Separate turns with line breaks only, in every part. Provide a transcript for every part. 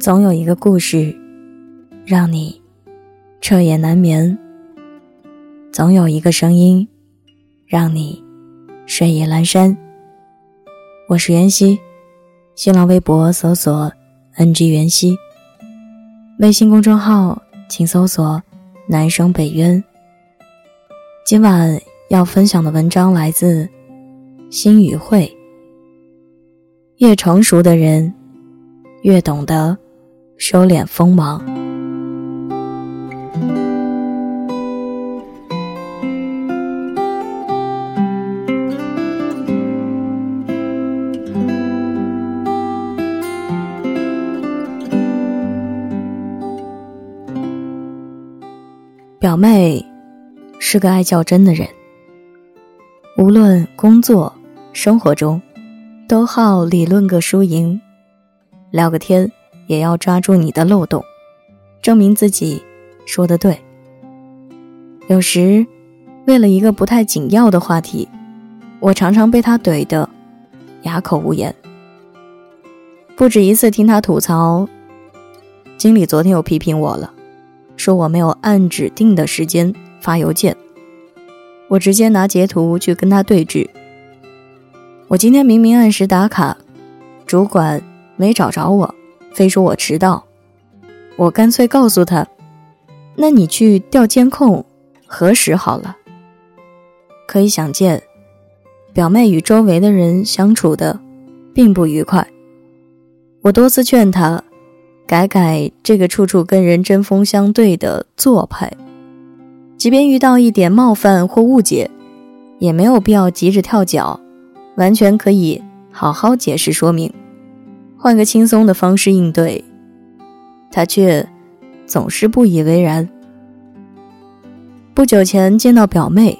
总有一个故事，让你彻夜难眠；总有一个声音，让你睡意阑珊。我是袁熙，新浪微博搜索 “ng 袁熙”，微信公众号请搜索“南生北渊”。今晚要分享的文章来自心语会。越成熟的人，越懂得收敛锋芒。表妹是个爱较真的人，无论工作、生活中。都好理论个输赢，聊个天也要抓住你的漏洞，证明自己说的对。有时为了一个不太紧要的话题，我常常被他怼得哑口无言。不止一次听他吐槽，经理昨天又批评我了，说我没有按指定的时间发邮件，我直接拿截图去跟他对峙。我今天明明按时打卡，主管没找着我，非说我迟到。我干脆告诉他：“那你去调监控，核实好了。”可以想见，表妹与周围的人相处的并不愉快。我多次劝她改改这个处处跟人针锋相对的做派，即便遇到一点冒犯或误解，也没有必要急着跳脚。完全可以好好解释说明，换个轻松的方式应对，他却总是不以为然。不久前见到表妹，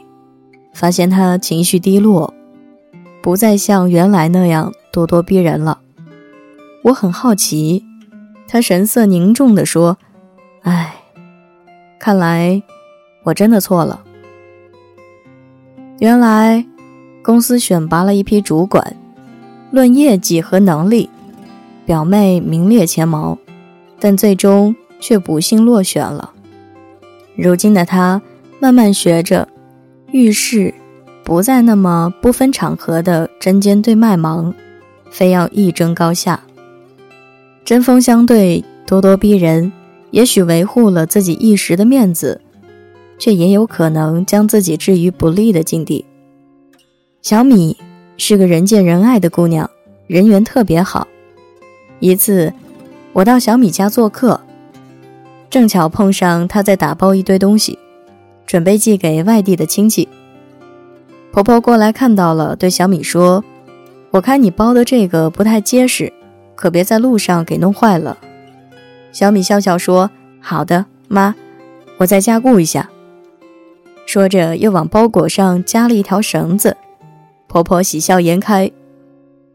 发现她情绪低落，不再像原来那样咄咄逼人了。我很好奇，她神色凝重地说：“哎，看来我真的错了。原来。”公司选拔了一批主管，论业绩和能力，表妹名列前茅，但最终却不幸落选了。如今的她慢慢学着遇事不再那么不分场合的针尖对麦芒，非要一争高下。针锋相对、咄咄逼人，也许维护了自己一时的面子，却也有可能将自己置于不利的境地。小米是个人见人爱的姑娘，人缘特别好。一次，我到小米家做客，正巧碰上她在打包一堆东西，准备寄给外地的亲戚。婆婆过来看到了，对小米说：“我看你包的这个不太结实，可别在路上给弄坏了。”小米笑笑说：“好的，妈，我再加固一下。”说着，又往包裹上加了一条绳子。婆婆喜笑颜开。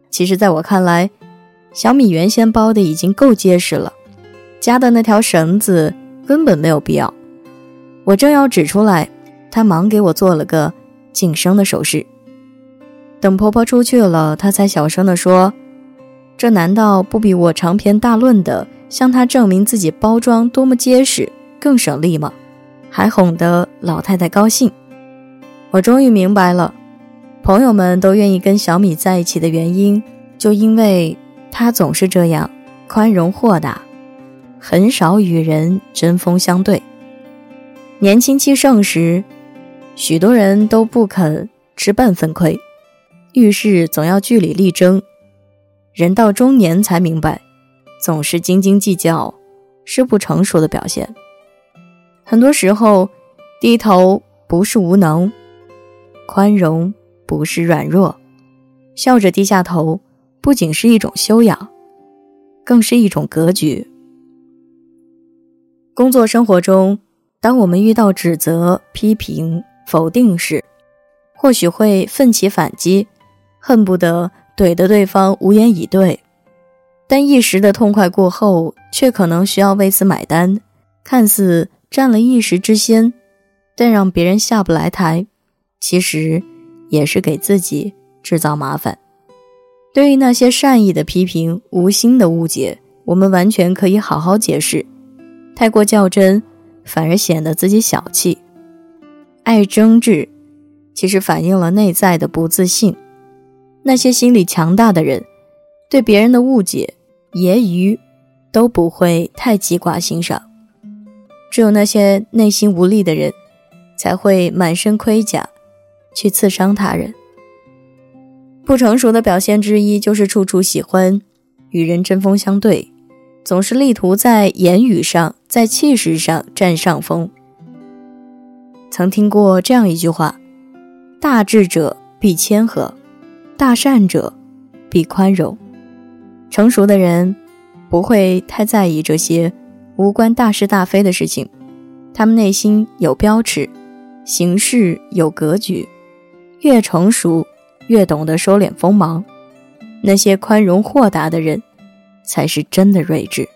其实，在我看来，小米原先包的已经够结实了，加的那条绳子根本没有必要。我正要指出来，她忙给我做了个晋升的手势。等婆婆出去了，她才小声地说：“这难道不比我长篇大论的向她证明自己包装多么结实更省力吗？”还哄得老太太高兴。我终于明白了。朋友们都愿意跟小米在一起的原因，就因为他总是这样宽容豁达，很少与人针锋相对。年轻气盛时，许多人都不肯吃半分亏，遇事总要据理力争。人到中年才明白，总是斤斤计较是不成熟的表现。很多时候，低头不是无能，宽容。不是软弱，笑着低下头，不仅是一种修养，更是一种格局。工作生活中，当我们遇到指责、批评、否定时，或许会奋起反击，恨不得怼得对方无言以对。但一时的痛快过后，却可能需要为此买单。看似占了一时之先，但让别人下不来台，其实。也是给自己制造麻烦。对于那些善意的批评、无心的误解，我们完全可以好好解释。太过较真，反而显得自己小气；爱争执，其实反映了内在的不自信。那些心理强大的人，对别人的误解、揶揄都不会太记挂心上。只有那些内心无力的人，才会满身盔甲去刺伤他人。不成熟的表现之一，就是处处喜欢与人针锋相对，总是力图在言语上、在气势上占上风。曾听过这样一句话：“大智者必谦和，大善者必宽容。”成熟的人不会太在意这些无关大是大非的事情，他们内心有标尺，行事有格局，越成熟。越懂得收敛锋芒，那些宽容豁达的人，才是真的睿智。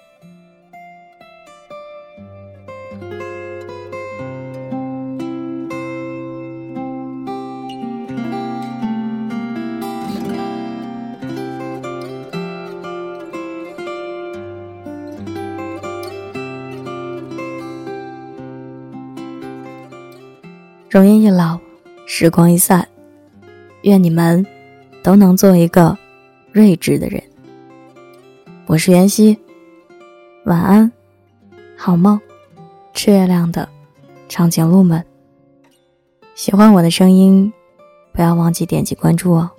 容颜一老，时光一散。愿你们都能做一个睿智的人。我是袁熙，晚安，好梦，赤月亮的长颈鹿们。喜欢我的声音，不要忘记点击关注哦。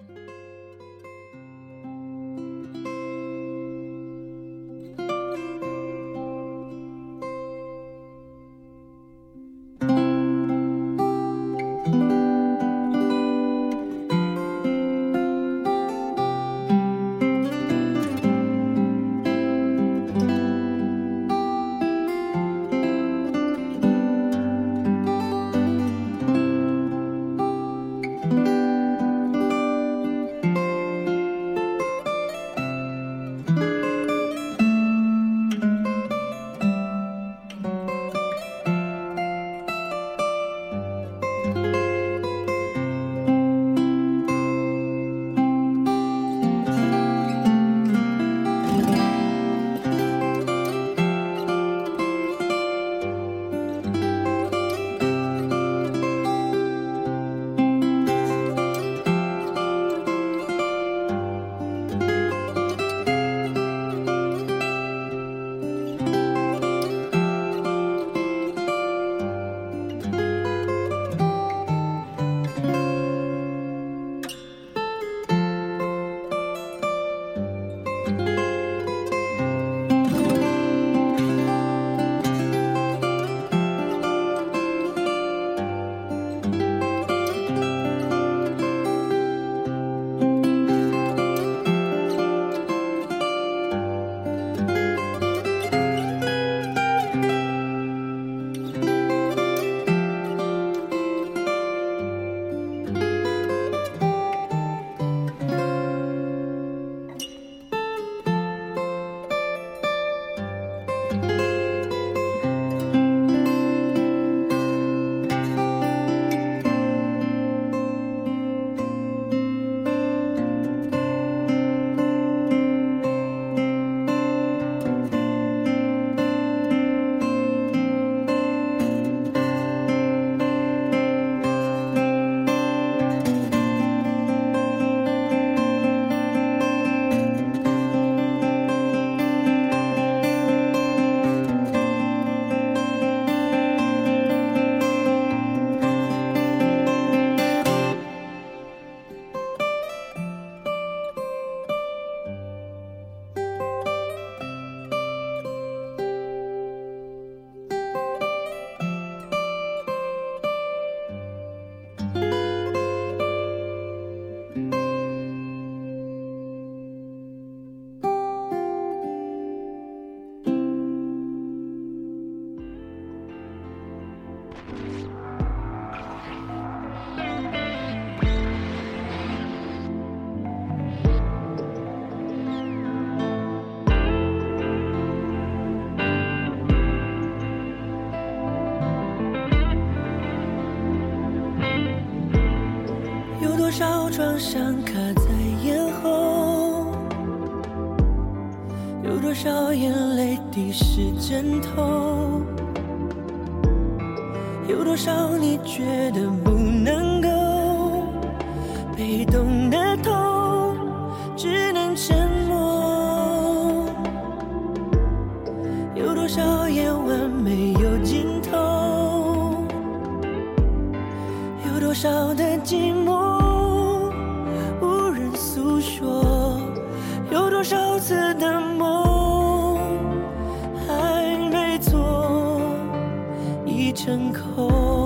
让伤卡在咽喉，有多少眼泪滴湿枕头，有多少你觉得不能够被动的痛，只能沉默。有多少夜晚没有尽头，有多少的寂寞。人口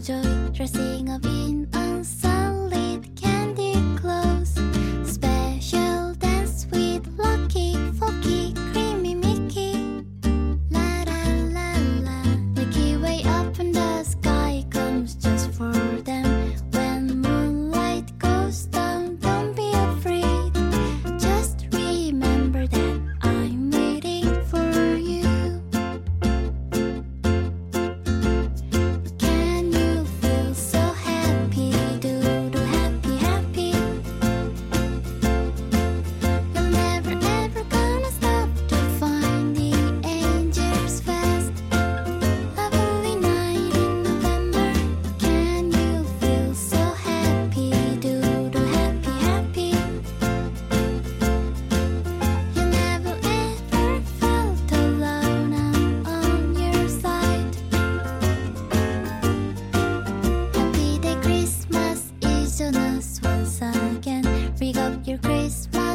Joy dressing up in once again. Rig up your Christmas.